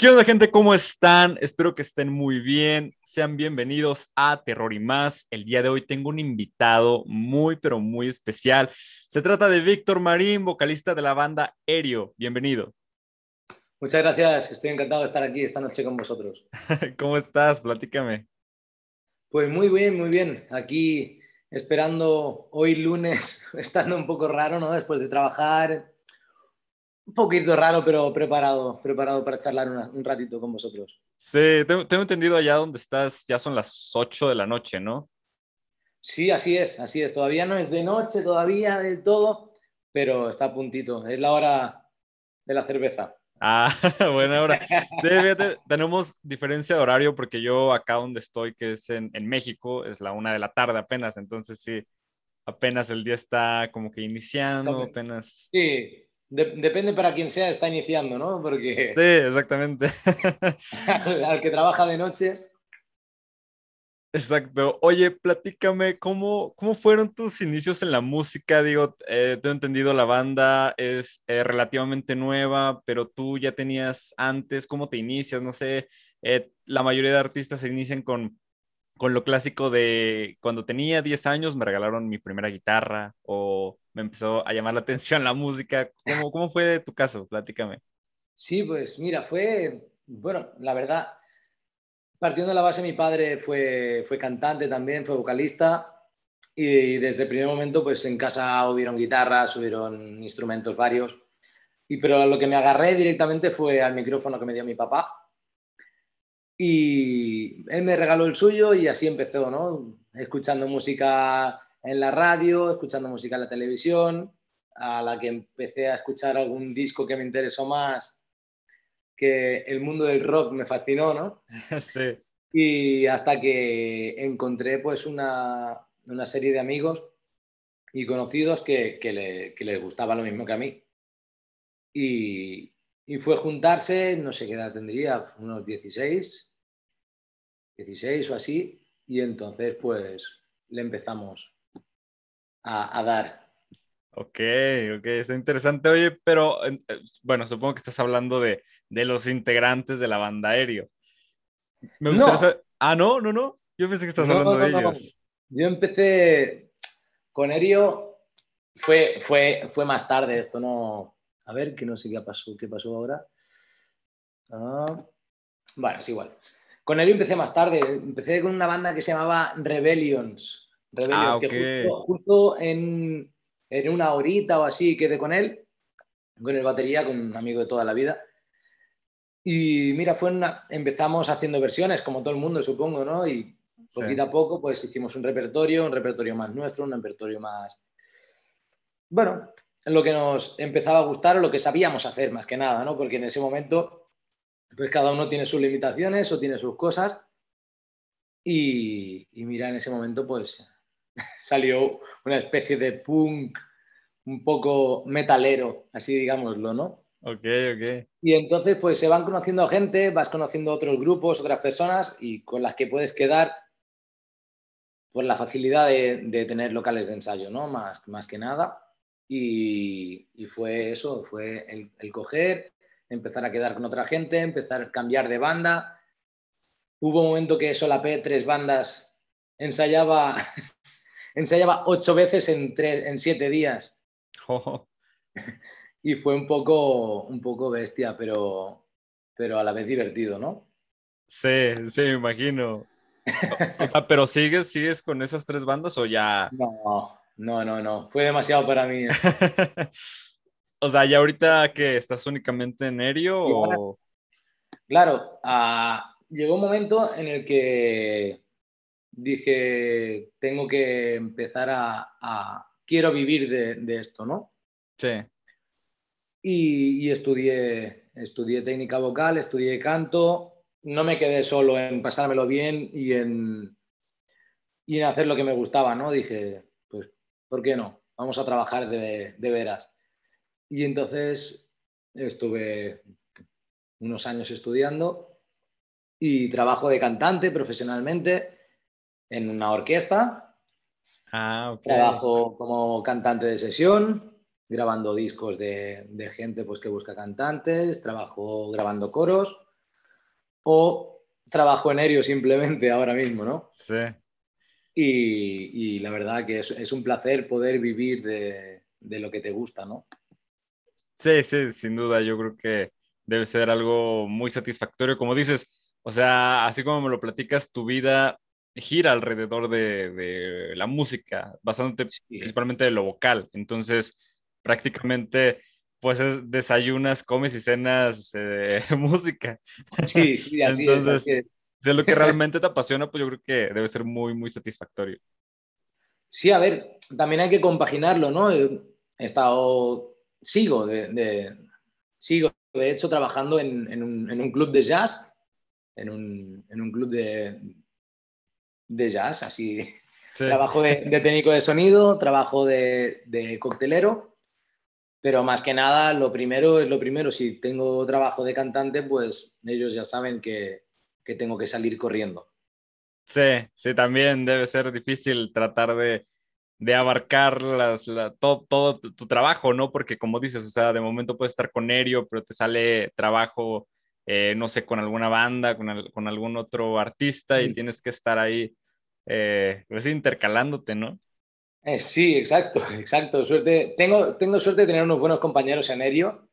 ¿Qué onda, gente? ¿Cómo están? Espero que estén muy bien. Sean bienvenidos a Terror y más. El día de hoy tengo un invitado muy, pero muy especial. Se trata de Víctor Marín, vocalista de la banda Aéreo. Bienvenido. Muchas gracias. Estoy encantado de estar aquí esta noche con vosotros. ¿Cómo estás? Platícame. Pues muy bien, muy bien. Aquí esperando hoy lunes, estando un poco raro, ¿no? Después de trabajar, un poquito raro, pero preparado, preparado para charlar un ratito con vosotros. Sí, tengo, entendido allá donde estás, ya son las 8 de la noche, ¿no? Sí, así es, así es. Todavía no es de noche, todavía del todo, pero está a puntito. Es la hora de la cerveza. Ah, buena hora. Sí, fíjate, tenemos diferencia de horario porque yo acá donde estoy, que es en, en México, es la una de la tarde apenas, entonces sí, apenas el día está como que iniciando, apenas. Sí, depende para quién sea, está iniciando, ¿no? Porque... Sí, exactamente. al, que trabaja de noche. Exacto. Oye, platícame, ¿cómo, cómo fueron tus inicios en la música? Digo, eh, tengo entendido, la banda es eh, relativamente nueva, pero tú ya tenías antes, ¿cómo te inicias? No sé, eh, la mayoría de artistas se inician con, con lo clásico de cuando tenía 10 años me regalaron mi primera guitarra o me empezó a llamar la atención la música. ¿Cómo, cómo fue tu caso? Platícame. Sí, pues mira, fue, bueno, la verdad, partiendo de la base, mi padre fue, fue cantante también, fue vocalista. Y desde el primer momento, pues en casa hubieron guitarras, hubieron instrumentos varios. Y pero lo que me agarré directamente fue al micrófono que me dio mi papá. Y él me regaló el suyo y así empezó, ¿no? Escuchando música en la radio, escuchando música en la televisión, a la que empecé a escuchar algún disco que me interesó más, que el mundo del rock me fascinó, ¿no? Sí. Y hasta que encontré pues una, una serie de amigos y conocidos que, que, le, que, les gustaba lo mismo que a mí. Y, y, fue juntarse, no sé qué edad tendría, unos 16, 16 o así, y entonces pues le empezamos a, dar. Ok, ok, está interesante. Oye, pero eh, bueno, supongo que estás hablando de, de los integrantes de la banda aéreo. Me gustaría no. Ah, no, no, no. Yo pensé que estás hablando de ellos. Yo empecé con Aéreo, fue, fue, fue más tarde esto, no. A ver, que no sé qué pasó, qué pasó ahora. Ah, bueno, es igual. Con Aéreo empecé más tarde. Empecé con una banda que se llamaba Rebellions. Ah, que justo, en, en, una horita o así quedé con él, con el batería, con un amigo de toda la vida. Y mira, fue una, empezamos haciendo versiones, como todo el mundo, supongo, ¿no? Y poquito a poco, pues hicimos un repertorio, un repertorio más nuestro, un repertorio más. Bueno, lo que nos empezaba a gustar o lo que sabíamos hacer, más que nada, ¿no? Porque en ese momento, pues cada uno tiene sus limitaciones o tiene sus cosas. Y, y mira, en ese momento, pues salió una especie de punk un poco metalero, así digámoslo, ¿no? Ok, ok. Y entonces pues se van conociendo gente, vas conociendo otros grupos, otras personas y con las que puedes quedar por la facilidad de, tener locales de ensayo, ¿no? Más, más que nada. Y, fue eso, fue el, el, coger, empezar a quedar con otra gente, empezar a cambiar de banda. Hubo un momento que solapé tres bandas, ensayaba ensayaba ocho veces en, en siete días. y fue un poco, un poco bestia, pero, pero a la vez divertido, ¿no? Sí, sí, me imagino. O sea, pero sigues, sigues con esas tres bandas o ya. No, no, no, no. Fue demasiado para mí. ¿eh? o sea, ya ahorita que estás únicamente en aéreo o. Claro, ah, llegó un momento en el que dije, tengo que empezar a, quiero vivir de, esto, ¿no? Sí. Y, estudié, estudié técnica vocal, estudié canto, no me quedé solo en pasármelo bien y en, y en hacer lo que me gustaba, ¿no? Dije, pues, ¿por qué no? Vamos a trabajar de, de veras. Y entonces estuve unos años estudiando y trabajo de cantante profesionalmente en una orquesta. Ah, Trabajo como cantante de sesión, grabando discos de, gente pues, que busca cantantes, trabajo grabando coros o trabajo en aéreo simplemente ahora mismo, ¿no? Sí. Y, la verdad que es, un placer poder vivir de, lo que te gusta, ¿no? Sí, sí, sin duda, yo creo que debe ser algo muy satisfactorio. Como dices, o sea, así como me lo platicas, tu vida gira alrededor de, la música, basándote principalmente de lo vocal. Entonces, prácticamente, pues desayunas, comes y cenas eh, música. Sí, sí, así Entonces, es, si es lo que realmente te apasiona, pues yo creo que debe ser muy, muy satisfactorio. Sí, a ver, también hay que compaginarlo, ¿no? He estado, sigo, de, sigo de hecho, trabajando en, un, club de jazz, en un, club de, de jazz, así. Trabajo de, técnico de sonido, trabajo de, de coctelero, pero más que nada, lo primero es lo primero. Si tengo trabajo de cantante, pues ellos ya saben que, que tengo que salir corriendo. Sí, sí, también debe ser difícil tratar de, de abarcar las, todo, todo tu, trabajo, ¿no? Porque como dices, o sea, de momento puedes estar con Aéreo, pero te sale trabajo, eh, no sé, con alguna banda, con, con algún otro artista y tienes que estar ahí, eh, pues intercalándote, ¿no? Eh, sí, exacto, exacto. Suerte, tengo, tengo suerte de tener unos buenos compañeros en Aéreo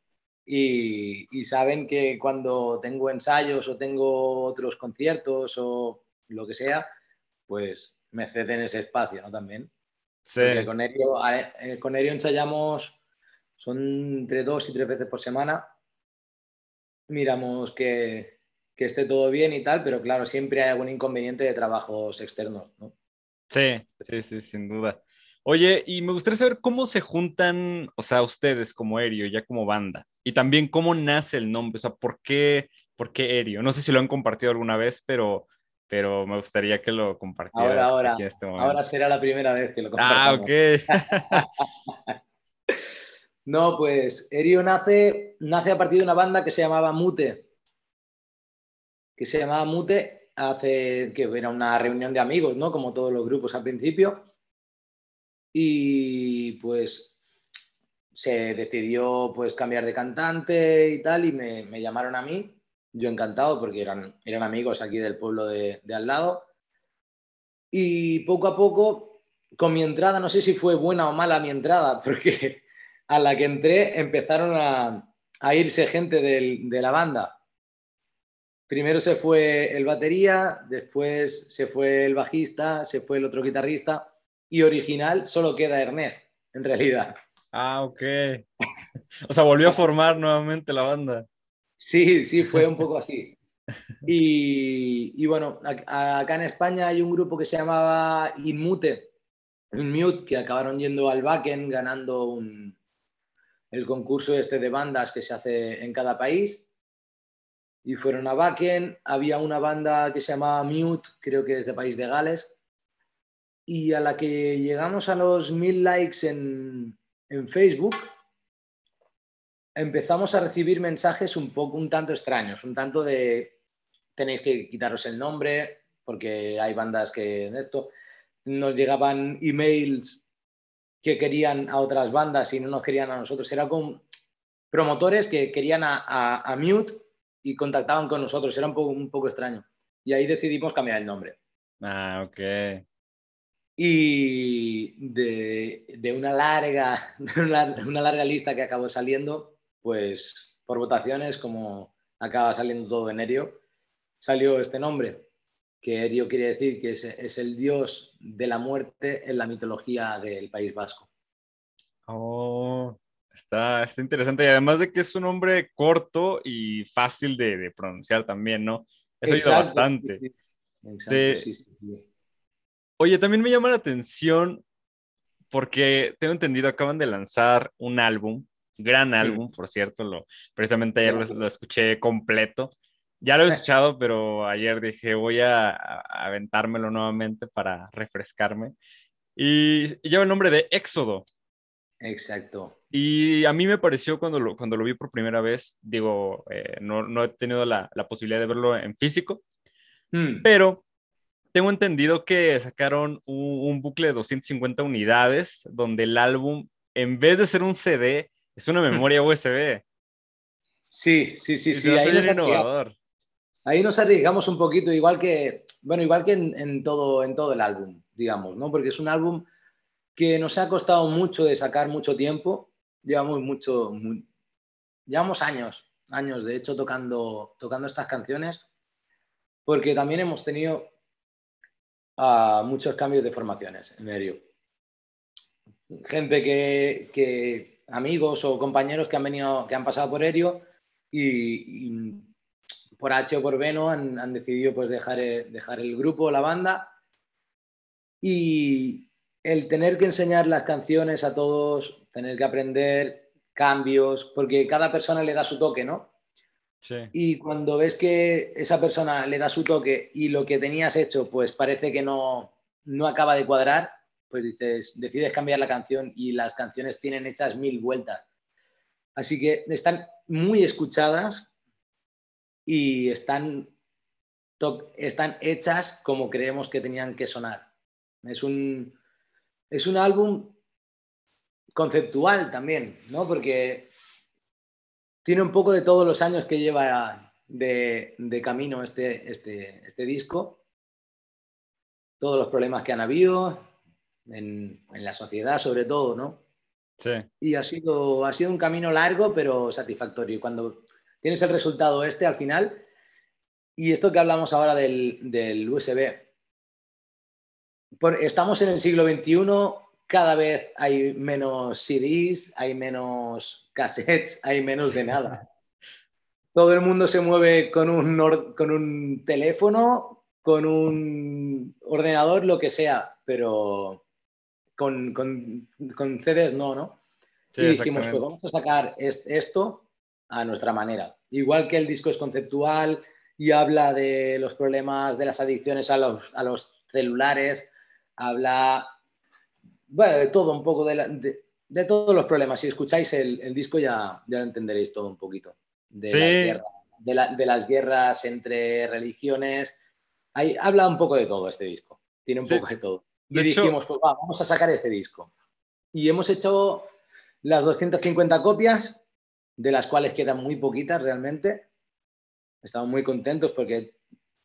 y, saben que cuando tengo ensayos o tengo otros conciertos o lo que sea, pues me ceden ese espacio, ¿no? También. Sí. con Erio, eh, con ensayamos, son entre dos y tres veces por semana. Miramos que, que esté todo bien y tal, pero claro, siempre hay algún inconveniente de trabajos externos, ¿no? Sí, sí, sí, sin duda. Oye, y me gustaría saber cómo se juntan, o sea, ustedes como Erio, ya como banda, y también cómo nace el nombre, o sea, ¿por qué, por qué Erio? No sé si lo han compartido alguna vez, pero, pero me gustaría que lo compartieras ahora, ahora, aquí en este momento. Ahora será la primera vez que lo compartimos. Ah, ok. no, pues Erio nace, nace a partir de una banda que se llamaba Mute, que se llamaba Mute hace, que era una reunión de amigos, ¿no? Como todos los grupos al principio y pues se decidió pues cambiar de cantante y tal y me, llamaron a mí, yo encantado porque eran, eran amigos aquí del pueblo de, al lado y poco a poco con mi entrada, no sé si fue buena o mala mi entrada, porque a la que entré empezaron a, irse gente de la banda. Primero se fue el batería, después se fue el bajista, se fue el otro guitarrista y original solo queda Ernest, en realidad. Ah, ok. O sea, volvió a formar nuevamente la banda. Sí, sí, fue un poco así. Y, bueno, acá en España hay un grupo que se llamaba Inmute, Inmute, que acabaron yendo al Backen ganando el concurso este de bandas que se hace en cada país. Y fueron a Backen, había una banda que se llamaba Mute, creo que es de país de Gales, y a la que llegamos a los mil likes en, Facebook, empezamos a recibir mensajes un poco, un tanto extraños, un tanto de tenéis que quitaros el nombre, porque hay bandas que en esto nos llegaban emails que querían a otras bandas y no nos querían a nosotros. Era con promotores que querían a, a, Mute y contactaban con nosotros. Era un poco, un poco extraño. Y ahí decidimos cambiar el nombre. Ah, ok y de, una, larga, una, larga lista que acabó saliendo, pues por votaciones, como acaba saliendo todo en Erio, salió este nombre, que Erio quiere decir que es, el dios de la muerte en la mitología del País Vasco. Oh, está, está interesante. Y además de que es un nombre corto y fácil de, pronunciar también, ¿no? Eso ayuda bastante. sí, sí. Oye, también me llama la atención porque tengo entendido, acaban de lanzar un álbum, gran álbum, por cierto, lo, precisamente ayer lo, escuché completo. Ya lo he escuchado, pero ayer dije, voy a, aventármelo nuevamente para refrescarme. Y, lleva el nombre de Éxodo. Exacto. Y a mí me pareció cuando lo, cuando lo vi por primera vez, digo, eh, no, no, he tenido la, la, posibilidad de verlo en físico, mm. pero tengo entendido que sacaron un, bucle de 250 unidades donde el álbum, en vez de ser un CD, es una memoria USB. Sí, sí, sí, sí. Ahí, nos innovador. ahí nos arriesgamos un poquito, igual que, bueno, igual que en, todo, en todo el álbum, digamos, ¿no? Porque es un álbum que nos ha costado mucho de sacar mucho tiempo, llevamos mucho, llevamos años, años de hecho tocando, tocando estas canciones, porque también hemos tenido uh, muchos cambios de formaciones en medio. Gente que, que, amigos o compañeros que han venido, que han pasado por Erio y, por H o por B ¿no? han, han decidido pues dejar, dejar el grupo, la banda. Y el tener que enseñar las canciones a todos, tener que aprender cambios, porque cada persona le da su toque, ¿no? Sí. Y cuando ves que esa persona le da su toque y lo que tenías hecho, pues parece que no, no acaba de cuadrar, pues dices, decides cambiar la canción y las canciones tienen hechas mil vueltas. Así que están muy escuchadas y están, están hechas como creemos que tenían que sonar. Es un, es un álbum conceptual también, ¿no? Porque tiene un poco de todos los años que lleva de, camino este, este, este, disco, todos los problemas que han habido en, en, la sociedad sobre todo, ¿no? Sí. Y ha sido, ha sido un camino largo pero satisfactorio. Y cuando tienes el resultado este al final, y esto que hablamos ahora del, del USB, estamos en el siglo XXI, cada vez hay menos CDs, hay menos cassettes, hay menos de nada. Todo el mundo se mueve con un, con un teléfono, con un ordenador, lo que sea, pero con, con, con CDs no, ¿no? y dijimos, pues vamos a sacar esto a nuestra manera. Igual que el disco es conceptual y habla de los problemas de las adicciones a los, a los celulares, habla bueno, de todo un poco, de, de, todos los problemas. Si escucháis el, disco ya, ya lo entenderéis todo un poquito. De, de, las guerras entre religiones. Ahí, habla un poco de todo este disco. Tiene un poco de todo. Y dijimos, pues vamos a sacar este disco. Y hemos hecho las 250 copias, de las cuales quedan muy poquitas realmente. Estamos muy contentos porque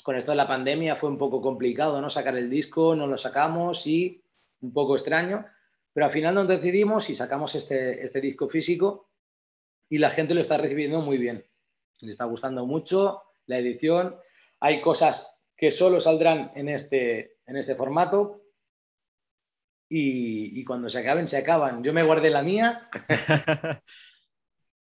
con esto de la pandemia fue un poco complicado, ¿no? Sacar el disco, no lo sacamos y un poco extraño, pero al final nos decidimos y sacamos este, este disco físico y la gente lo está recibiendo muy bien. Le está gustando mucho la edición. Hay cosas que solo saldrán en este, en este formato y, y cuando se acaben, se acaban. Yo me guardé la mía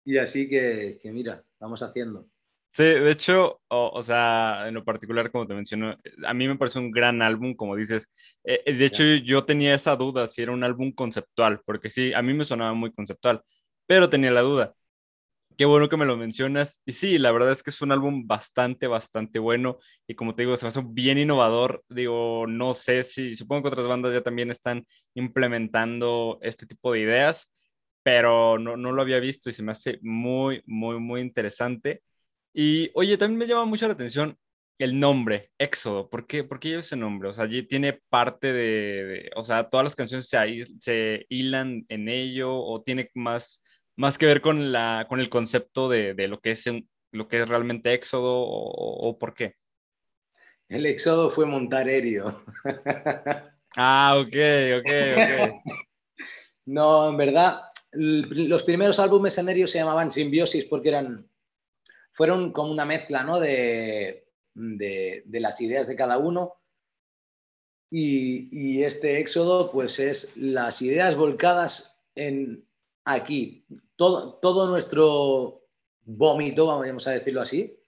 y así que, que mira, vamos haciendo. Sí, de hecho, o, sea, en lo particular, como te menciono, a mí me parece un gran álbum, como dices. Eh, eh, de hecho, yo tenía esa duda si era un álbum conceptual, porque sí, a mí me sonaba muy conceptual, pero tenía la duda. Qué bueno que me lo mencionas. Y sí, la verdad es que es un álbum bastante, bastante bueno. Y como te digo, se me hace bien innovador. Digo, no sé si, supongo que otras bandas ya también están implementando este tipo de ideas, pero no, no lo había visto y se me hace muy, muy, muy interesante. Y oye, también me llama mucho la atención el nombre, Éxodo. ¿Por qué, ¿Por qué lleva ese nombre? O sea, allí tiene parte de, o sea, todas las canciones se, se hilan en ello o tiene más, más que ver con, la, con el concepto de, de lo, que es lo que es realmente Éxodo o, por qué. El Éxodo fue montar aéreo. ah, ok, ok, ok. no, en verdad, los primeros álbumes en aéreo se llamaban Simbiosis porque eran fueron como una mezcla ¿no? de, las ideas de cada uno. Y, este éxodo, pues es las ideas volcadas en aquí. Todo, todo nuestro vómito, vamos a decirlo así,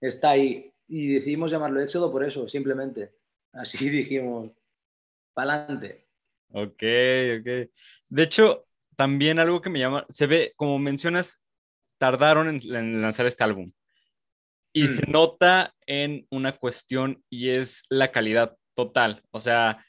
está ahí. Y decidimos llamarlo éxodo por eso, simplemente. Así dijimos, para adelante. Ok, ok. De hecho, también algo que me llama, se ve, como mencionas, tardaron en, lanzar este álbum. Y se mm. nota en una cuestión y es la calidad total. O sea,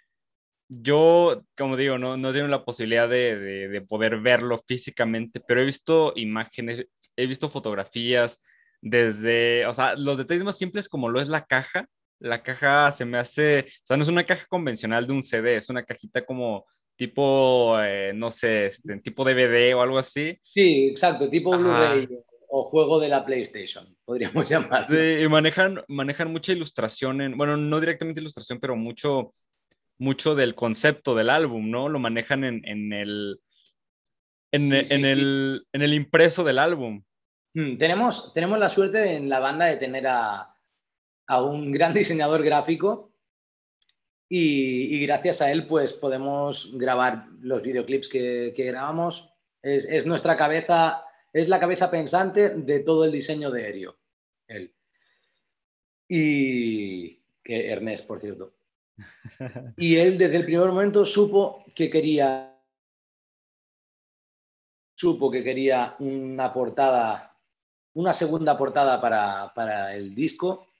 yo, como digo, no, no tengo la posibilidad de, de, poder verlo físicamente, pero he visto imágenes, he visto fotografías desde, o sea, los detalles más simples como lo es la caja. La caja se me hace, o sea, no es una caja convencional de un CD, es una cajita como tipo, eh, no sé, este, tipo DVD o algo así. Sí, exacto, tipo Blu-ray o, juego de la PlayStation, podríamos llamarlo. Sí, y manejan, manejan mucha ilustración, en, bueno, no directamente ilustración, pero mucho, mucho del concepto del álbum, ¿no? Lo manejan en, en el, en, en, el, en el impreso del álbum. Hmm, tenemos, tenemos la suerte en la banda de tener a, a un gran diseñador gráfico y, y, gracias a él pues podemos grabar los videoclips que, que grabamos. Es, es, nuestra cabeza, es la cabeza pensante de todo el diseño de Aéreo. Él. Y que Ernest, por cierto. Y él desde el primer momento supo que quería supo que quería una portada, una segunda portada para, para el disco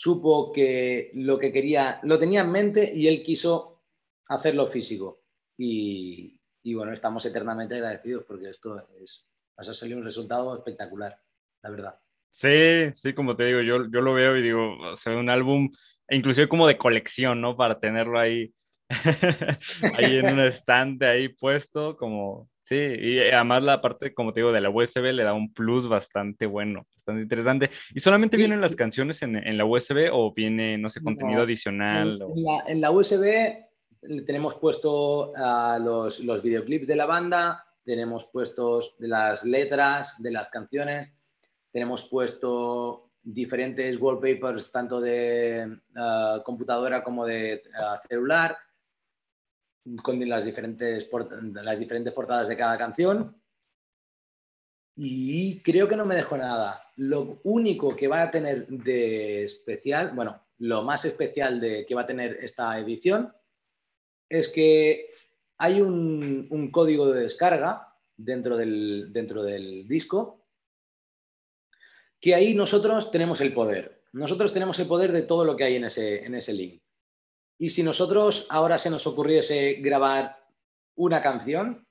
supo que lo que quería, lo tenía en mente y él quiso hacerlo físico. Y, bueno, estamos eternamente agradecidos porque esto es, ha salido un resultado espectacular, la verdad. Sí, sí, como te digo, yo, yo lo veo y digo, o sea, un álbum, inclusive como de colección, ¿no? Para tenerlo ahí, ahí en un estante ahí puesto, como, Sí, y además la parte, como te digo, de la USB le da un plus bastante bueno, bastante interesante. ¿Y solamente vienen las canciones en, en, la USB o viene, no sé, contenido adicional? En, la, en, la, USB tenemos puesto uh, los, los, videoclips de la banda, tenemos puestos las letras de las canciones, tenemos puesto diferentes wallpapers tanto de uh, computadora como de uh, celular con las diferentes, las diferentes portadas de cada canción. Y creo que no me dejo nada. Lo único que va a tener de especial, bueno, lo más especial de que va a tener esta edición es que hay un, un código de descarga dentro del, dentro del disco que ahí nosotros tenemos el poder. Nosotros tenemos el poder de todo lo que hay en ese, en ese link. Y si nosotros ahora se nos ocurriese grabar una canción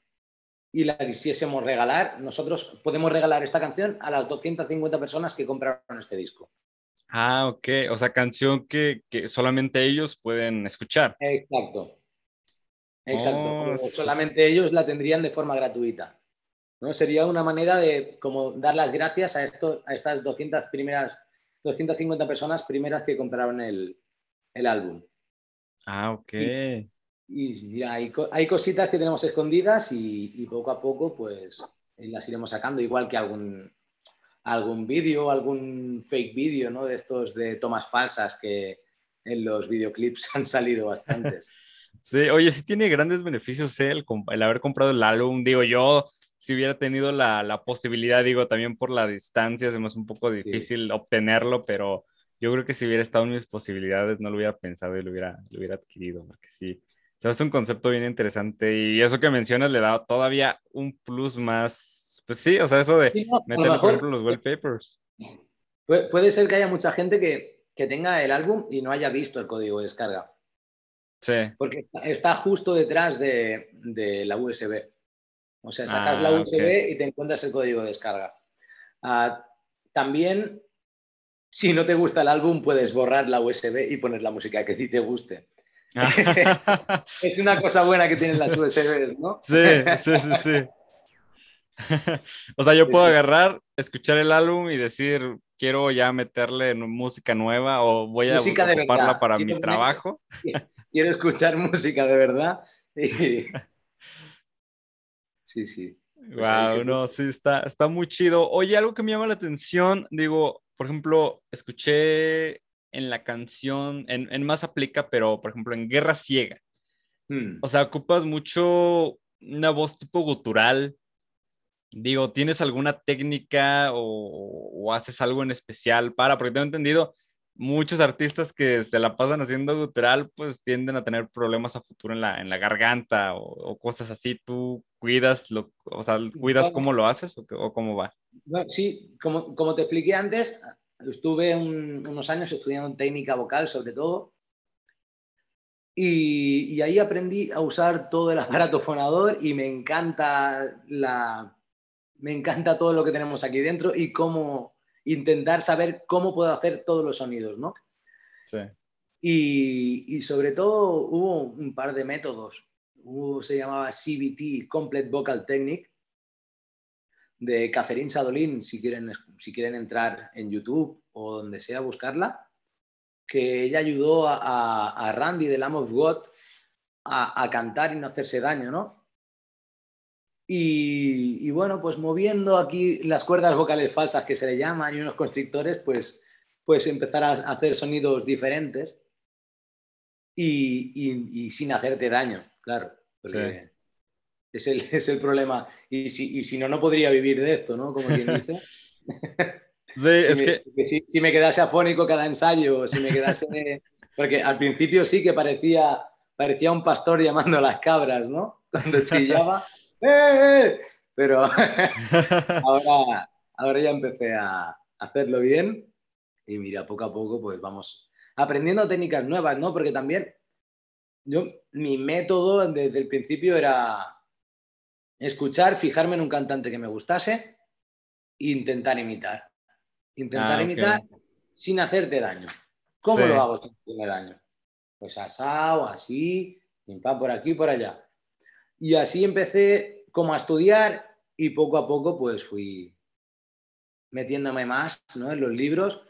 y la quisiésemos regalar, nosotros podemos regalar esta canción a las 250 personas que compraron este disco. Ah, ok. O sea, canción que, que solamente ellos pueden escuchar. Exacto. Exacto. Oh, solamente ellos la tendrían de forma gratuita. ¿no? Sería una manera de como dar las gracias a, esto, a estas 200 primeras, 250 personas primeras que compraron el, el álbum. Ah, ok. Y, y hay, hay, cositas que tenemos escondidas y, y, poco a poco pues las iremos sacando, igual que algún, algún vídeo, algún fake vídeo, ¿no? De estos de tomas falsas que en los videoclips han salido bastantes. Sí, oye, sí tiene grandes beneficios ¿eh? el, el, haber comprado el álbum. Digo, yo si hubiera tenido la, la, posibilidad, digo, también por la distancia, se me hace un poco difícil sí. obtenerlo, pero yo creo que si hubiera estado en mis posibilidades, no lo hubiera pensado y lo hubiera, lo hubiera adquirido, porque sí, sea, es un concepto bien interesante y eso que mencionas le da todavía un plus más, pues sí, o sea, eso de sí, no, meter, por ejemplo, los wallpapers. Puede, puede ser que haya mucha gente que, que, tenga el álbum y no haya visto el código de descarga. Sí. Porque está justo detrás de, de la USB. O sea, sacas ah, la USB okay. y te encuentras el código de descarga. Uh, también si no te gusta el álbum, puedes borrar la USB y poner la música que a ti te guste. Es una cosa buena que tienen las USB, ¿no? Sí, sí, sí, sí. o sea, yo puedo agarrar, escuchar el álbum y decir, quiero ya meterle música nueva o voy a música ocuparla para quiero mi trabajo. Quiero escuchar música de verdad. Sí, sí. Wow, pues no, sí, está, está muy chido. Oye, algo que me llama la atención, digo, por ejemplo, escuché en la canción, en, en más aplica, pero por ejemplo en Guerra Ciega. Hmm. O sea, ocupas mucho una voz tipo gutural. Digo, ¿tienes alguna técnica o, o, haces algo en especial para? Porque tengo entendido, muchos artistas que se la pasan haciendo gutural, pues tienden a tener problemas a futuro en la, en la garganta o, o cosas así. ¿Tú cuidas, lo, o sea, cuidas cómo lo haces o, o cómo va? Sí, como, como, te expliqué antes, estuve un, unos años estudiando técnica vocal sobre todo y, y, ahí aprendí a usar todo el aparato fonador y me encanta, la, me encanta todo lo que tenemos aquí dentro y cómo intentar saber cómo puedo hacer todos los sonidos, ¿no? Sí. Y, y sobre todo hubo un par de métodos. Hubo, se llamaba CBT, Complete Vocal Technique, de Catherine Sadolin, si quieren, si quieren entrar en YouTube o donde sea, buscarla, que ella ayudó a, Randy de Lamb of God a, a, cantar y no hacerse daño, ¿no? Y, bueno, pues moviendo aquí las cuerdas vocales falsas que se le llaman y unos constrictores, pues, pues empezar a hacer sonidos diferentes y, sin hacerte daño, claro. Porque es, el, es, el, problema. Y si, si, no, no podría vivir de esto, ¿no? Como quien dice. Sí, es que... Si, si, me quedase afónico cada ensayo, si me quedase... Porque al principio sí que parecía, parecía un pastor llamando a las cabras, ¿no? Cuando chillaba. ¡Eh, eh! Pero ahora, ahora ya empecé a hacerlo bien y mira, poco a poco pues vamos aprendiendo técnicas nuevas, ¿no? Porque también yo, mi método desde el principio era escuchar, fijarme en un cantante que me gustase e intentar imitar. Intentar ah, imitar sin hacerte daño. ¿Cómo lo hago sin hacerme daño? Pues asado, así, por aquí, por allá. Y así empecé como a estudiar y poco a poco pues fui metiéndome más ¿no? en los libros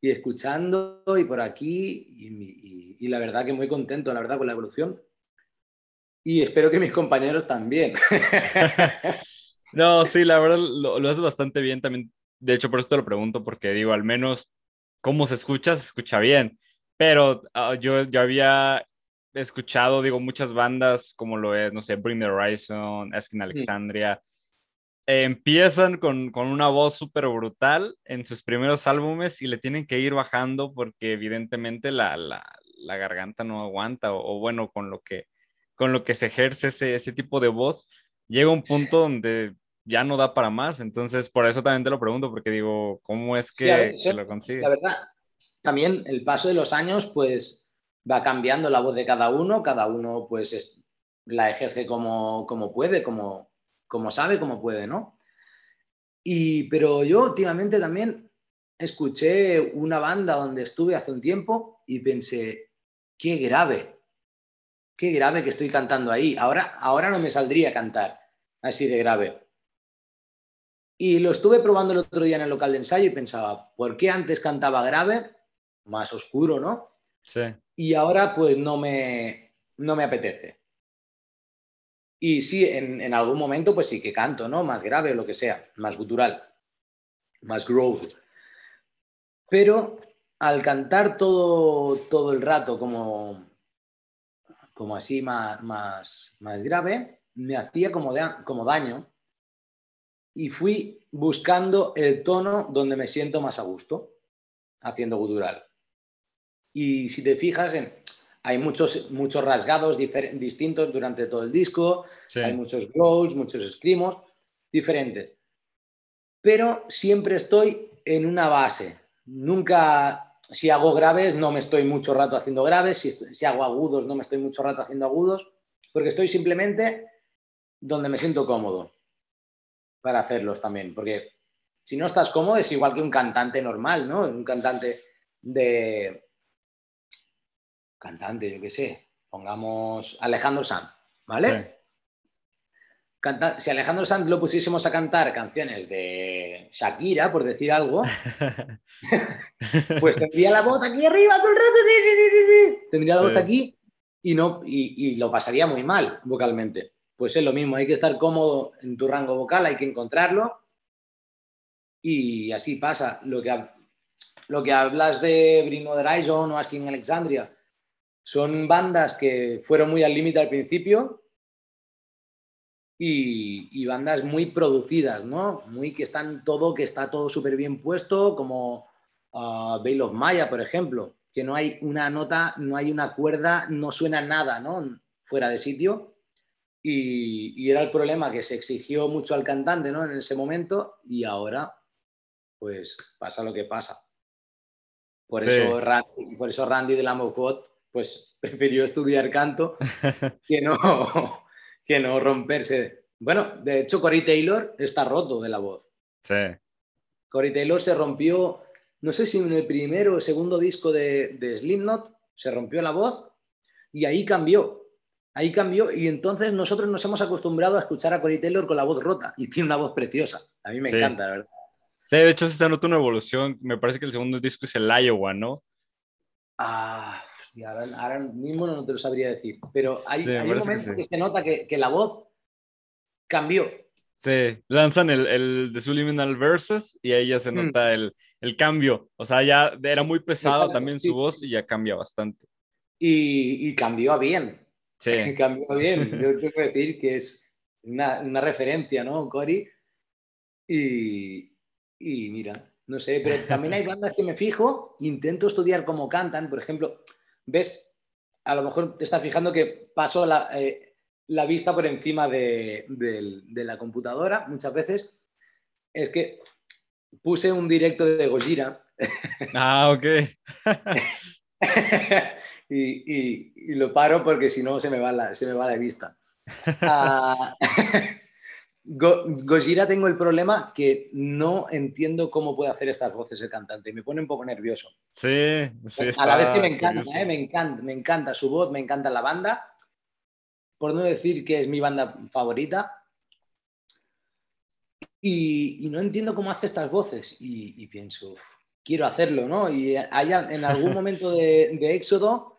y escuchando y por aquí y, la verdad que muy contento, la verdad, con la evolución. Y espero que mis compañeros también. no, sí, la verdad lo, lo haces bastante bien también. De hecho, por eso te lo pregunto, porque digo, al menos cómo se escucha, se escucha bien. Pero ah, yo, yo había escuchado, digo, muchas bandas como lo es, no sé, Bring the Horizon, Asking Alexandria, empiezan con, con, una voz súper brutal en sus primeros álbumes y le tienen que ir bajando porque evidentemente la, la, la garganta no aguanta o, bueno, con lo que, con lo que se ejerce ese, ese tipo de voz, llega un punto donde ya no da para más. Entonces, por eso también te lo pregunto, porque digo, ¿cómo es que, que lo consigue? La verdad, también el paso de los años, pues va cambiando la voz de cada uno, cada uno pues la ejerce como, como puede, como, como sabe, como puede, ¿no? Y, pero yo últimamente también escuché una banda donde estuve hace un tiempo y pensé, qué grave, qué grave que estoy cantando ahí. Ahora, ahora no me saldría a cantar así de grave. Y lo estuve probando el otro día en el local de ensayo y pensaba, ¿por qué antes cantaba grave? Más oscuro, ¿no? Sí y ahora pues no me, no me apetece. Y sí, en, algún momento pues sí que canto, ¿no? Más grave o lo que sea, más gutural, más growth. Pero al cantar todo, todo el rato como, como así más, más, más grave, me hacía como, como daño y fui buscando el tono donde me siento más a gusto, haciendo gutural. Y si te fijas, en, hay muchos, muchos rasgados distintos durante todo el disco, hay muchos growls, muchos screamos diferentes. Pero siempre estoy en una base. Nunca, si hago graves, no me estoy mucho rato haciendo graves, si, hago agudos, no me estoy mucho rato haciendo agudos, porque estoy simplemente donde me siento cómodo para hacerlos también. Porque si no estás cómodo es igual que un cantante normal, ¿no? Un cantante de, cantante, yo qué sé, pongamos Alejandro Sanz, ¿vale? Si Alejandro Sanz lo pusiésemos a cantar canciones de Shakira, por decir algo, pues tendría la voz aquí arriba todo el rato, tendría la voz aquí y, no, y, lo pasaría muy mal vocalmente. Pues es lo mismo, hay que estar cómodo en tu rango vocal, hay que encontrarlo y así pasa. Lo que, lo que hablas de Bring Horizon o Asking Alexandria, son bandas que fueron muy al límite al principio y, bandas muy producidas, ¿no? Muy que están todo, que está todo súper bien puesto, como uh, Veil of Maya, por ejemplo, que no hay una nota, no hay una cuerda, no suena nada, ¿no? Fuera de sitio. Y, era el problema que se exigió mucho al cantante, ¿no? En ese momento y ahora, pues pasa lo que pasa. Por, eso, Randy, por eso Randy de la Mocot pues prefirió estudiar canto que no, que no romperse. Bueno, de hecho, Cory Taylor está roto de la voz. Sí. Cory Taylor se rompió, no sé si en el primero o segundo disco de, de Slipknot, se rompió la voz y ahí cambió. ahí cambió y entonces nosotros nos hemos acostumbrado a escuchar a Cory Taylor con la voz rota y tiene una voz preciosa. A mí me encanta, la verdad. Sí, de hecho se nota una evolución. Me parece que el segundo disco es el Iowa, ¿no? Ah, ahora, mismo no te lo sabría decir, pero hay, un momento que, se nota que, que, la voz cambió. Sí, lanzan el, el de Subliminal Versus y ahí ya se mm. nota el, el, cambio. O sea, ya era muy pesado también su voz y ya cambia bastante. Y, y cambió a bien. Sí. cambió a bien. Yo tengo que decir que es una, una referencia, ¿no, Cory? Y, y mira, no sé, pero también hay bandas que me fijo, intento estudiar cómo cantan, por ejemplo, ves, a lo mejor te estás fijando que paso la, eh, la vista por encima de, la computadora muchas veces, es que puse un directo de Gojira. Ah, ok. y, lo paro porque si no se me va la, se me va la vista. Ah, Gojira tengo el problema que no entiendo cómo puede hacer estas voces el cantante. Me pone un poco nervioso. Sí, sí. A la vez que me encanta, ¿eh? me encanta, me encanta su voz, me encanta la banda. Por no decir que es mi banda favorita. Y, no entiendo cómo hace estas voces. Y, pienso, quiero hacerlo, ¿no? Y allá, en algún momento de, de éxodo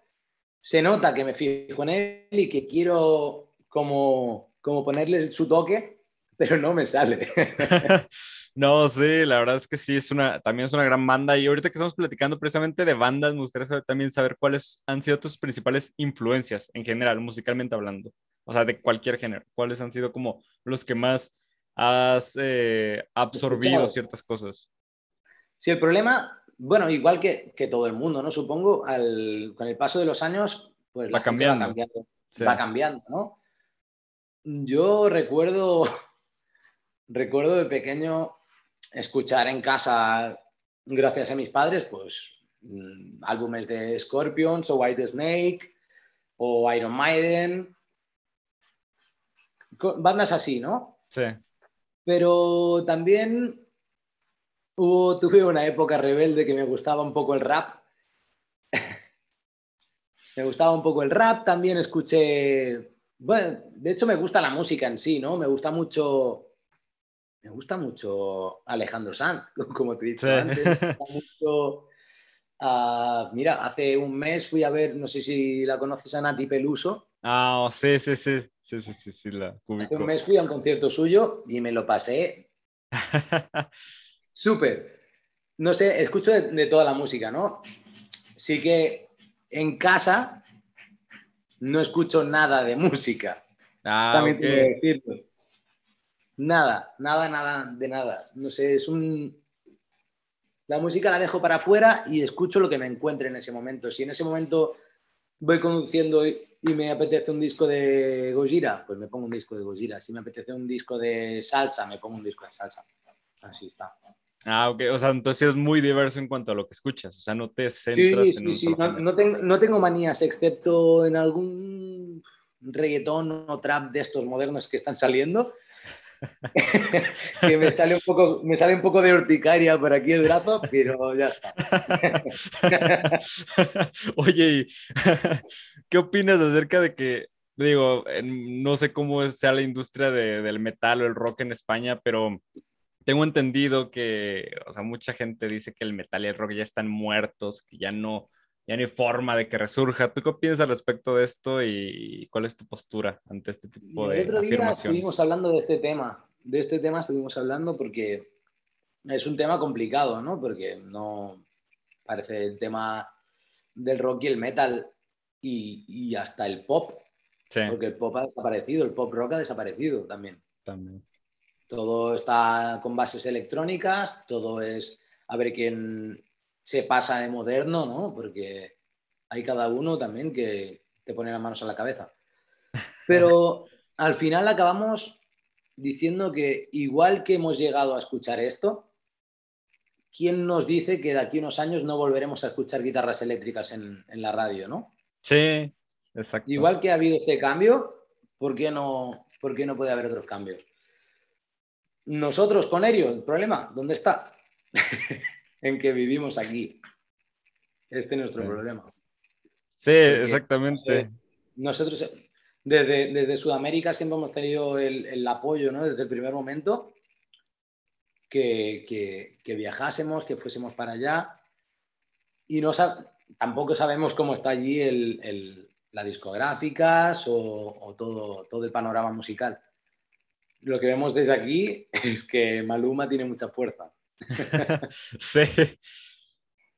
se nota que me fijo en él y que quiero como, como ponerle su toque pero no me sale. no, sí, la verdad es que sí, es una, también es una gran banda. Y ahorita que estamos platicando precisamente de bandas, me gustaría saber, también saber cuáles han sido tus principales influencias en general, musicalmente hablando. O sea, de cualquier género. ¿Cuáles han sido como los que más has eh, absorbido ciertas cosas? Sí, el problema, bueno, igual que, que todo el mundo, ¿no? Supongo, al, con el paso de los años, pues va cambiando. Va cambiando, va cambiando, ¿no? Yo recuerdo recuerdo de pequeño escuchar en casa, gracias a mis padres, pues mm, álbumes de Scorpions o White Snake o Iron Maiden, bandas así, ¿no? Sí. Pero también hubo, tuve una época rebelde que me gustaba un poco el rap. me gustaba un poco el rap, también escuché, bueno, de hecho me gusta la música en sí, ¿no? Me gusta mucho me gusta mucho Alejandro Sanz, como te he dicho antes. Ah, mira, hace un mes fui a ver, no sé si la conoces a Nati Peluso. Ah, sí, sí, sí, sí, sí, sí, sí la Hace un mes fui a un concierto suyo y me lo pasé súper. No sé, escucho de, toda la música, ¿no? Sí que en casa no escucho nada de música. Ah, También tengo que decirlo. Nada, nada, nada, de nada. No sé, es un... La música la dejo para afuera y escucho lo que me encuentre en ese momento. Si en ese momento voy conduciendo y, me apetece un disco de Gojira, pues me pongo un disco de Gojira. Si me apetece un disco de salsa, me pongo un disco de salsa. Así está. Ah, ok. O sea, entonces es muy diverso en cuanto a lo que escuchas. O sea, no te centras en un sí. No, no, tengo, no tengo manías, excepto en algún reggaetón o trap de estos modernos que están saliendo que me sale, un poco, me sale un poco de urticaria por aquí el brazo, pero ya está. Oye, ¿qué opinas acerca de que, digo, no sé cómo sea la industria del metal o el rock en España, pero tengo entendido que, o sea, mucha gente dice que el metal y el rock ya están muertos, que ya no, ya no hay forma de que resurja. ¿Tú qué piensas al respecto de esto y cuál es tu postura ante este tipo de El otro día estuvimos hablando de este tema, de este tema estuvimos hablando porque es un tema complicado, ¿no? Porque no parece el tema del rock y el metal y, hasta el pop, sí. porque el pop ha desaparecido, el pop rock ha desaparecido también. También. Todo está con bases electrónicas, todo es a ver quién se pasa de moderno, ¿no? Porque hay cada uno también que te pone las manos a la cabeza. Pero al final acabamos diciendo que igual que hemos llegado a escuchar esto, ¿quién nos dice que de aquí a unos años no volveremos a escuchar guitarras eléctricas en, la radio, no? Sí, exacto. Igual que ha habido este cambio, ¿por qué no, por qué no puede haber otros cambios? Nosotros con Erio, el problema, ¿dónde está? en que vivimos aquí. Este es nuestro problema. Sí, exactamente. Nosotros, desde, desde Sudamérica siempre hemos tenido el, el apoyo, ¿no? Desde el primer momento, que, que, que viajásemos, que fuésemos para allá. Y no tampoco sabemos cómo está allí el, el, las discográficas o, o, todo, todo el panorama musical. Lo que vemos desde aquí es que Maluma tiene mucha fuerza. sí.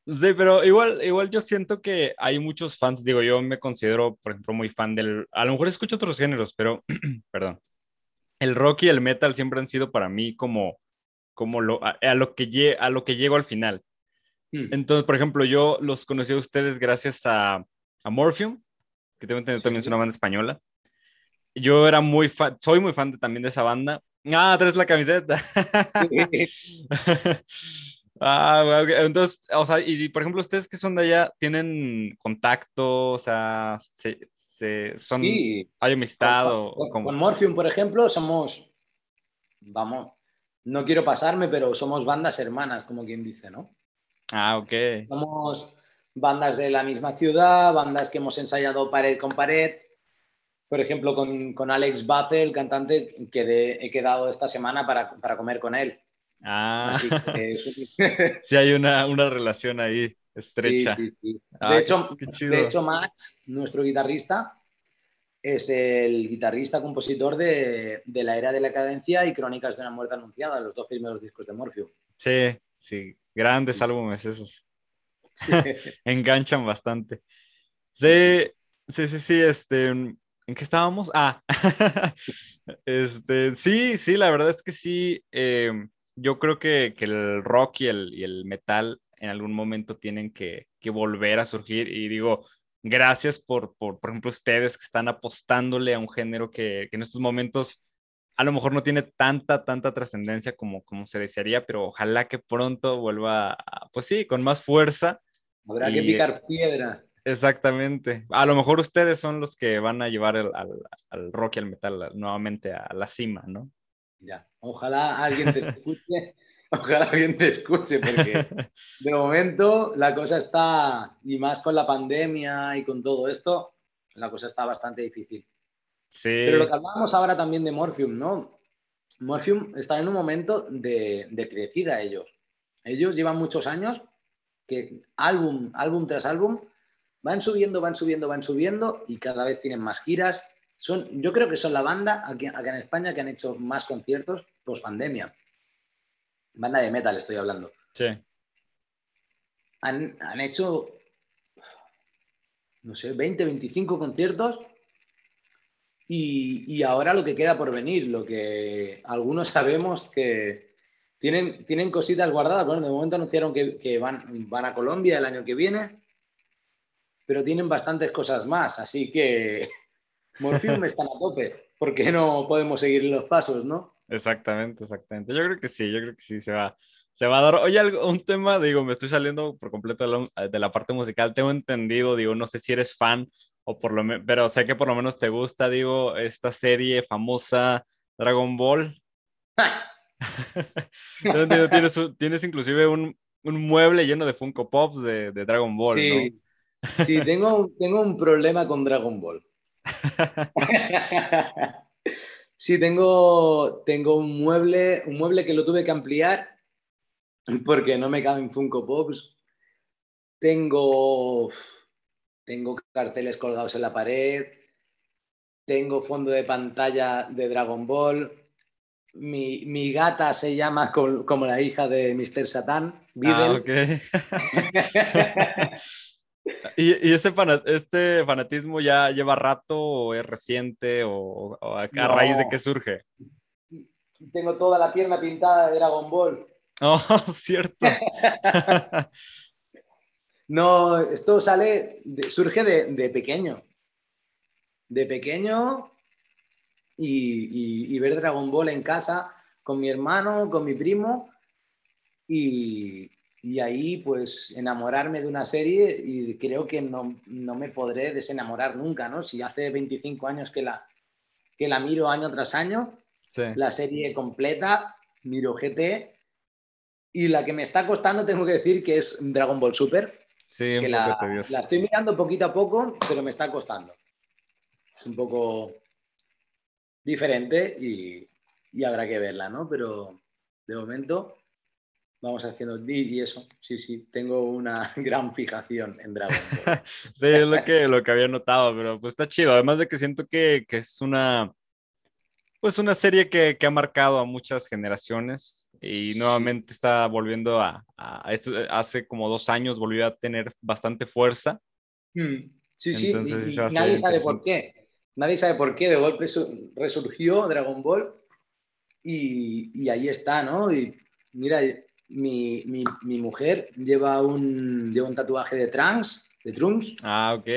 Sí, pero igual, igual yo siento que hay muchos fans, digo, yo me considero, por ejemplo, muy fan del, a lo mejor escucho otros géneros, pero, perdón, el rock y el metal siempre han sido para mí como, como lo, a, a lo, que, a lo que llego al final. Mm. Entonces, por ejemplo, yo los conocí a ustedes gracias a, a Morphium, que tengo entendido también es una banda española. Yo era muy fan, soy muy fan de, también de esa banda. Ah, traes la camiseta. Ah, entonces, o sea, y por ejemplo, ustedes que son de allá, ¿tienen contacto? O sea, se, se son, sí. ¿hay amistad? Con, o, con, con, Morphium, por ejemplo, somos, vamos, no quiero pasarme, pero somos bandas hermanas, como quien dice, ¿no? Ah, ok. Somos bandas de la misma ciudad, bandas que hemos ensayado pared con pared. Por ejemplo, con, con Alex Bace, el cantante, que de, he quedado esta semana para, para comer con él. Ah, que... sí hay una, una, relación ahí estrecha. Sí, sí, sí. Ah, de, hecho, de hecho, Max, nuestro guitarrista, es el guitarrista compositor de, de, La Era de la Cadencia y Crónicas de una Muerte Anunciada, los dos primeros discos de Morpheum. Sí, sí, grandes álbumes esos. Enganchan bastante. Sí, sí, sí, sí, este, ¿en qué estábamos? Ah, este, sí, sí, la verdad es que sí. Eh, yo creo que, que el rock y el, y el, metal en algún momento tienen que, que, volver a surgir y digo, gracias por, por, por ejemplo, ustedes que están apostándole a un género que, que en estos momentos a lo mejor no tiene tanta, tanta trascendencia como, como se desearía, pero ojalá que pronto vuelva, a, pues sí, con más fuerza. Habrá y, que picar piedra. Exactamente. A lo mejor ustedes son los que van a llevar el, al, al rock y al metal nuevamente a la cima, ¿no? Ya, ojalá alguien te escuche, ojalá alguien te escuche, porque de momento la cosa está, y más con la pandemia y con todo esto, la cosa está bastante difícil. Sí. Pero lo que hablábamos ahora también de Morphium, ¿no? Morphium está en un momento de, de crecida ellos. Ellos llevan muchos años que álbum, álbum tras álbum, van subiendo, van subiendo, van subiendo y cada vez tienen más giras, son, yo creo que son la banda aquí, aquí en España que han hecho más conciertos post pandemia. Banda de metal estoy hablando. Sí. Han, han hecho, no sé, 20, 25 conciertos y, y, ahora lo que queda por venir, lo que algunos sabemos que tienen, tienen cositas guardadas. Bueno, de momento anunciaron que, que van, van a Colombia el año que viene, pero tienen bastantes cosas más, así que Morphium está a tope. ¿Por qué no podemos seguir los pasos, no? Exactamente, exactamente. Yo creo que sí, yo creo que sí se va, se va a dar. Oye, algo, un tema, digo, me estoy saliendo por completo de la, de la, parte musical. Tengo entendido, digo, no sé si eres fan o por lo menos, pero sé que por lo menos te gusta, digo, esta serie famosa Dragon Ball. tienes, tienes inclusive un, un, mueble lleno de Funko Pops de, de Dragon Ball, sí. ¿no? Sí, tengo, tengo un problema con Dragon Ball. sí, tengo, tengo un mueble, un mueble que lo tuve que ampliar porque no me caben Funko Pops. Tengo, tengo carteles colgados en la pared. Tengo fondo de pantalla de Dragon Ball. Mi, mi gata se llama como, como, la hija de Mr. Satan, Ah, okay. ¿Y, y ese fanat este fanatismo ya lleva rato o es reciente o, o a, no. a, raíz de qué surge? Tengo toda la pierna pintada de Dragon Ball. Oh, cierto. no, esto sale, de, surge de, de, pequeño. De pequeño y, y, y ver Dragon Ball en casa con mi hermano, con mi primo y, y ahí pues enamorarme de una serie y creo que no, no, me podré desenamorar nunca, ¿no? Si hace 25 años que la, que la miro año tras año, sí. la serie completa, miro GT y la que me está costando tengo que decir que es Dragon Ball Super. Sí, que la, la, estoy mirando poquito a poco, pero me está costando. es un poco diferente y, y habrá que verla, ¿no? Pero de momento vamos haciendo y eso, sí, sí, tengo una gran fijación en Dragon Ball. sí, es lo que, lo que había notado, pero pues está chido, además de que siento que, que es una, pues una serie que, que, ha marcado a muchas generaciones y nuevamente está volviendo a, a, esto, hace como dos años volvió a tener bastante fuerza. Mm, sí, sí, Entonces, y, y nadie sabe por qué. Nadie sabe por qué, de golpe resurgió Dragon Ball y, y ahí está, ¿no? Y mira, mi, mi, mi, mujer lleva un, lleva un tatuaje de Trunks, de Trunks. Ah, ok.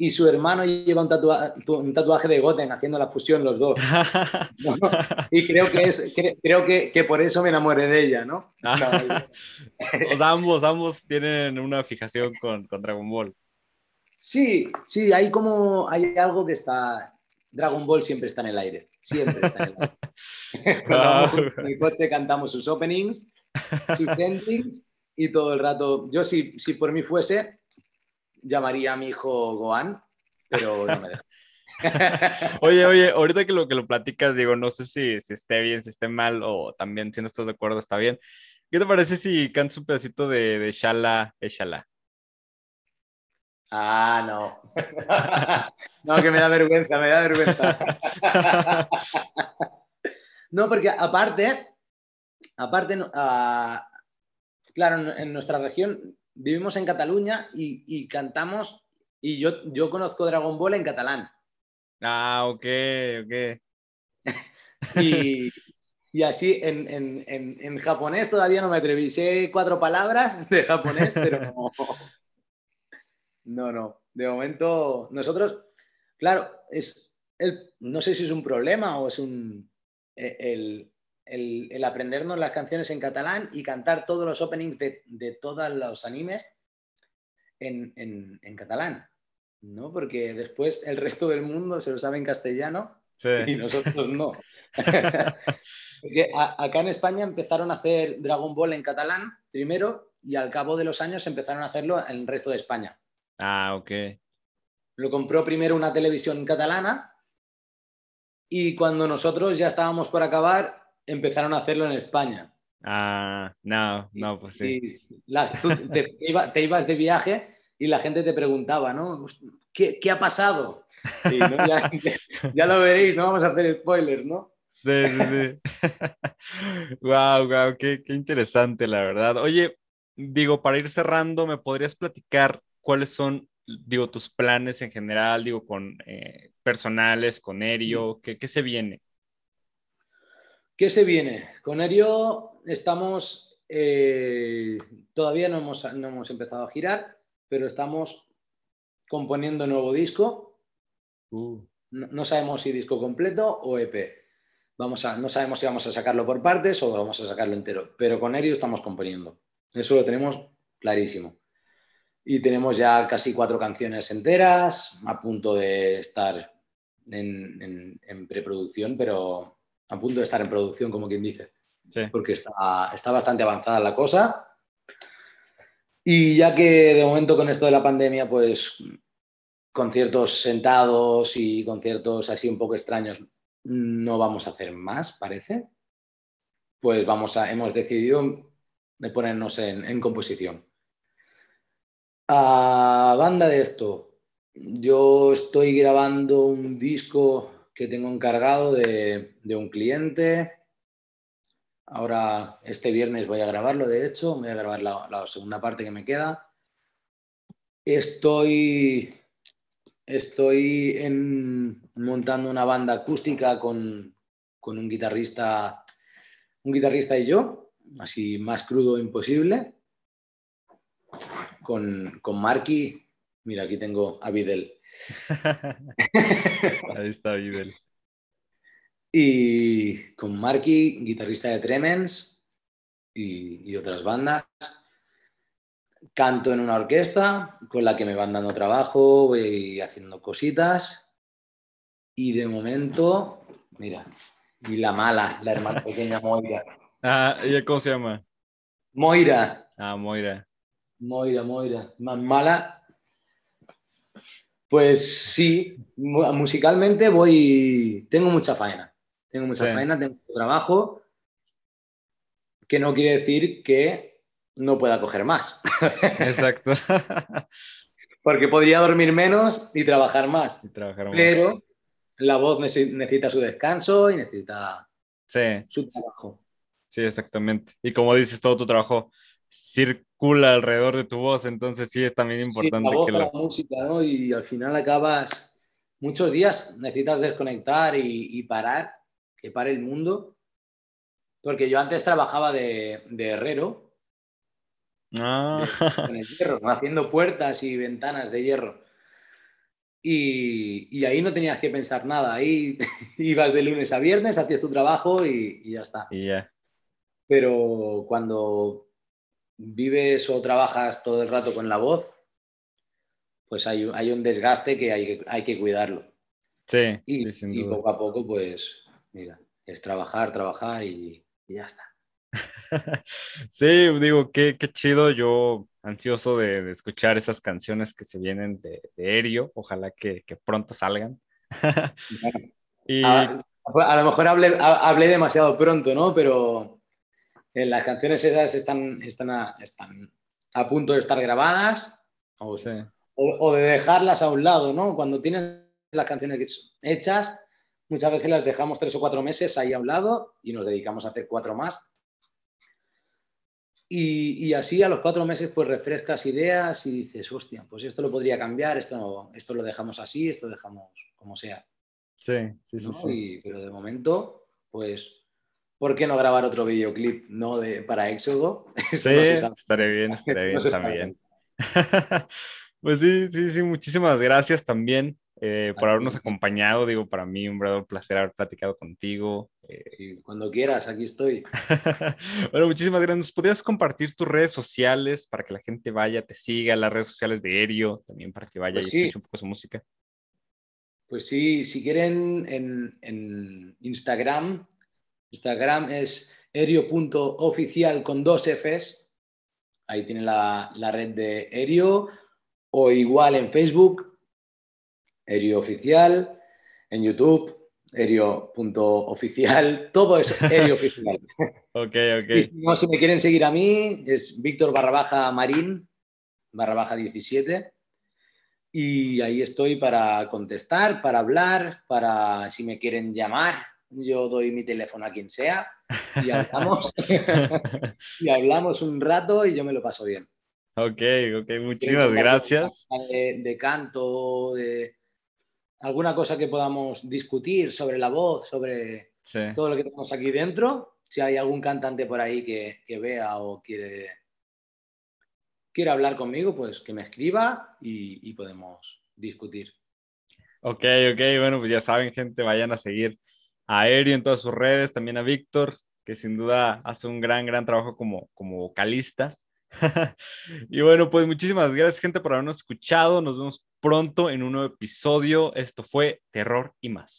Y su hermano lleva un, tatua, un tatuaje de Goten, haciendo la fusión los dos. y creo que, es, creo que, que, por eso me enamoré de ella, ¿no? o sea, ambos, ambos tienen una fijación con, con Dragon Ball. Sí, sí, hay como, hay algo que está, Dragon Ball siempre está en el aire, siempre está en el aire. en el coche cantamos sus openings su y todo el rato. Yo, si, si por mí fuese, llamaría a mi hijo Gohan, pero no me deja. oye, oye, ahorita que lo que lo platicas, digo, no sé si, si esté bien, si esté mal, o también si no estás de acuerdo, está bien. ¿Qué te parece si cantas un pedacito de, de Shala, Shala? Ah, no. no, que me da vergüenza, me da vergüenza. no, porque aparte, aparte, uh, claro, en nuestra región vivimos en Cataluña y, y, cantamos, y yo, yo conozco Dragon Ball en catalán. Ah, ok, ok. y, y, así en, en, en, en, japonés todavía no me atreví. Sé cuatro palabras de japonés, pero no. No, no. De momento, nosotros, claro, es el, no sé si es un problema o es un. E, el, el, aprendernos las canciones en catalán y cantar todos los openings de, de todos los animes en, en, en, catalán, ¿no? Porque después el resto del mundo se lo sabe en castellano y nosotros no. Porque acá en España empezaron a hacer Dragon Ball en catalán primero y al cabo de los años empezaron a hacerlo en el resto de España. Ah, ok. Lo compró primero una televisión catalana y cuando nosotros ya estábamos por acabar, empezaron a hacerlo en España. Ah, no, no, pues sí. tú te, ibas de viaje y la gente te preguntaba, ¿no? ¿Qué, qué ha pasado? ya, lo veréis, no vamos a hacer spoilers, ¿no? Sí, sí, sí. wow, wow, qué, qué interesante, la verdad. Oye, digo, para ir cerrando, ¿me podrías platicar cuáles son, digo, tus planes en general, digo, con eh, personales, con Erio, ¿qué, ¿qué se viene? ¿Qué se viene? Con Erio estamos, eh, todavía no hemos, no hemos, empezado a girar, pero estamos componiendo nuevo disco. Uh. No, no, sabemos si disco completo o EP. Vamos a, no sabemos si vamos a sacarlo por partes o vamos a sacarlo entero, pero con Erio estamos componiendo. Eso lo tenemos clarísimo. Y tenemos ya casi cuatro canciones enteras, a punto de estar en, en, en preproducción, pero a punto de estar en producción, como quien dice. Porque está, está bastante avanzada la cosa. Y ya que de momento con esto de la pandemia, pues conciertos sentados y conciertos así un poco extraños no vamos a hacer más, parece. Pues vamos a, hemos decidido de ponernos en, en composición. A banda de esto, yo estoy grabando un disco que tengo encargado de, de, un cliente. Ahora, este viernes voy a grabarlo, de hecho, voy a grabar la, segunda parte que me queda. Estoy, estoy montando una banda acústica con, con, un guitarrista, un guitarrista y yo, así más crudo imposible. Con, con Marky, mira, aquí tengo a Videl. Ahí está Videl. Y con Marky, guitarrista de Tremens y, y, otras bandas. Canto en una orquesta con la que me van dando trabajo, voy haciendo cositas. Y de momento, mira, y la mala, la hermana pequeña Moira. Ah, ¿ella cómo se llama? Moira. Ah, Moira. Moira, Moira. Más mala Pues sí, musicalmente voy, tengo mucha faena, tengo mucha faena, tengo trabajo, que no quiere decir que no pueda coger más. Exacto. Porque podría dormir menos y trabajar más. Pero la voz necesita su descanso y necesita su trabajo. Sí, exactamente. Y como dices, todo tu trabajo circula alrededor de tu voz, entonces sí es también importante que lo... la música, ¿no? Y al final acabas, muchos días necesitas desconectar y, parar, que pare el mundo, porque yo antes trabajaba de, herrero, ah. hierro, haciendo puertas y ventanas de hierro. Y, ahí no tenías que pensar nada, ahí ibas de lunes a viernes, hacías tu trabajo y, ya está. Y. Pero cuando vives o trabajas todo el rato con la voz, pues hay, un desgaste que hay, hay que cuidarlo. Sí, y, poco a poco, pues, mira, es trabajar, trabajar y, ya está. sí, digo, qué, qué chido. Yo ansioso de, escuchar esas canciones que se vienen de, de Erio. Ojalá que, pronto salgan. y... a, lo mejor hablé, hablé demasiado pronto, ¿no? Pero las canciones esas están, están, a, están a punto de estar grabadas o, o, de dejarlas a un lado, ¿no? Cuando tienes las canciones hechas, muchas veces las dejamos tres o cuatro meses ahí a un lado y nos dedicamos a hacer cuatro más. Y, y, así a los cuatro meses pues refrescas ideas y dices, hostia, pues esto lo podría cambiar, esto, no, esto lo dejamos así, esto lo dejamos como sea. Sí, sí, sí. sí. pero de momento, pues ¿por qué no grabar otro videoclip ¿no? de, para Éxodo? sí, estaría bien, estaría bien también. pues sí, sí, sí, muchísimas gracias también eh, por habernos acompañado. Digo, para mí un verdadero placer haber platicado contigo. Eh. cuando quieras, aquí estoy. bueno, muchísimas gracias. podrías compartir tus redes sociales para que la gente vaya, te siga, las redes sociales de Erio, también para que vaya pues y escuche un poco su música? Pues sí, si quieren en, en Instagram Instagram es erio.oficial con dos Fs. Ahí tiene la, red de Erio. O igual en Facebook, Erio Oficial. En YouTube, Erio.oficial. Todo es Erio Oficial. ok, ok. si, no, si me quieren seguir a mí, es Víctor barra baja Marín barra baja 17. Y ahí estoy para contestar, para hablar, para si me quieren llamar, yo doy mi teléfono a quien sea y hablamos, y hablamos un rato y yo me lo paso bien. Ok, ok, muchísimas gracias. De, canto, de alguna cosa que podamos discutir sobre la voz, sobre todo lo que tenemos aquí dentro. Si hay algún cantante por ahí que, vea o quiere, quiere hablar conmigo, pues que me escriba y, y podemos discutir. Ok, ok, bueno, pues ya saben, gente, vayan a seguir Aéreo en todas sus redes, también a Víctor, que sin duda hace un gran, gran trabajo como, como vocalista. y bueno, pues muchísimas gracias, gente, por habernos escuchado. Nos vemos pronto en un nuevo episodio. Esto fue Terror y más.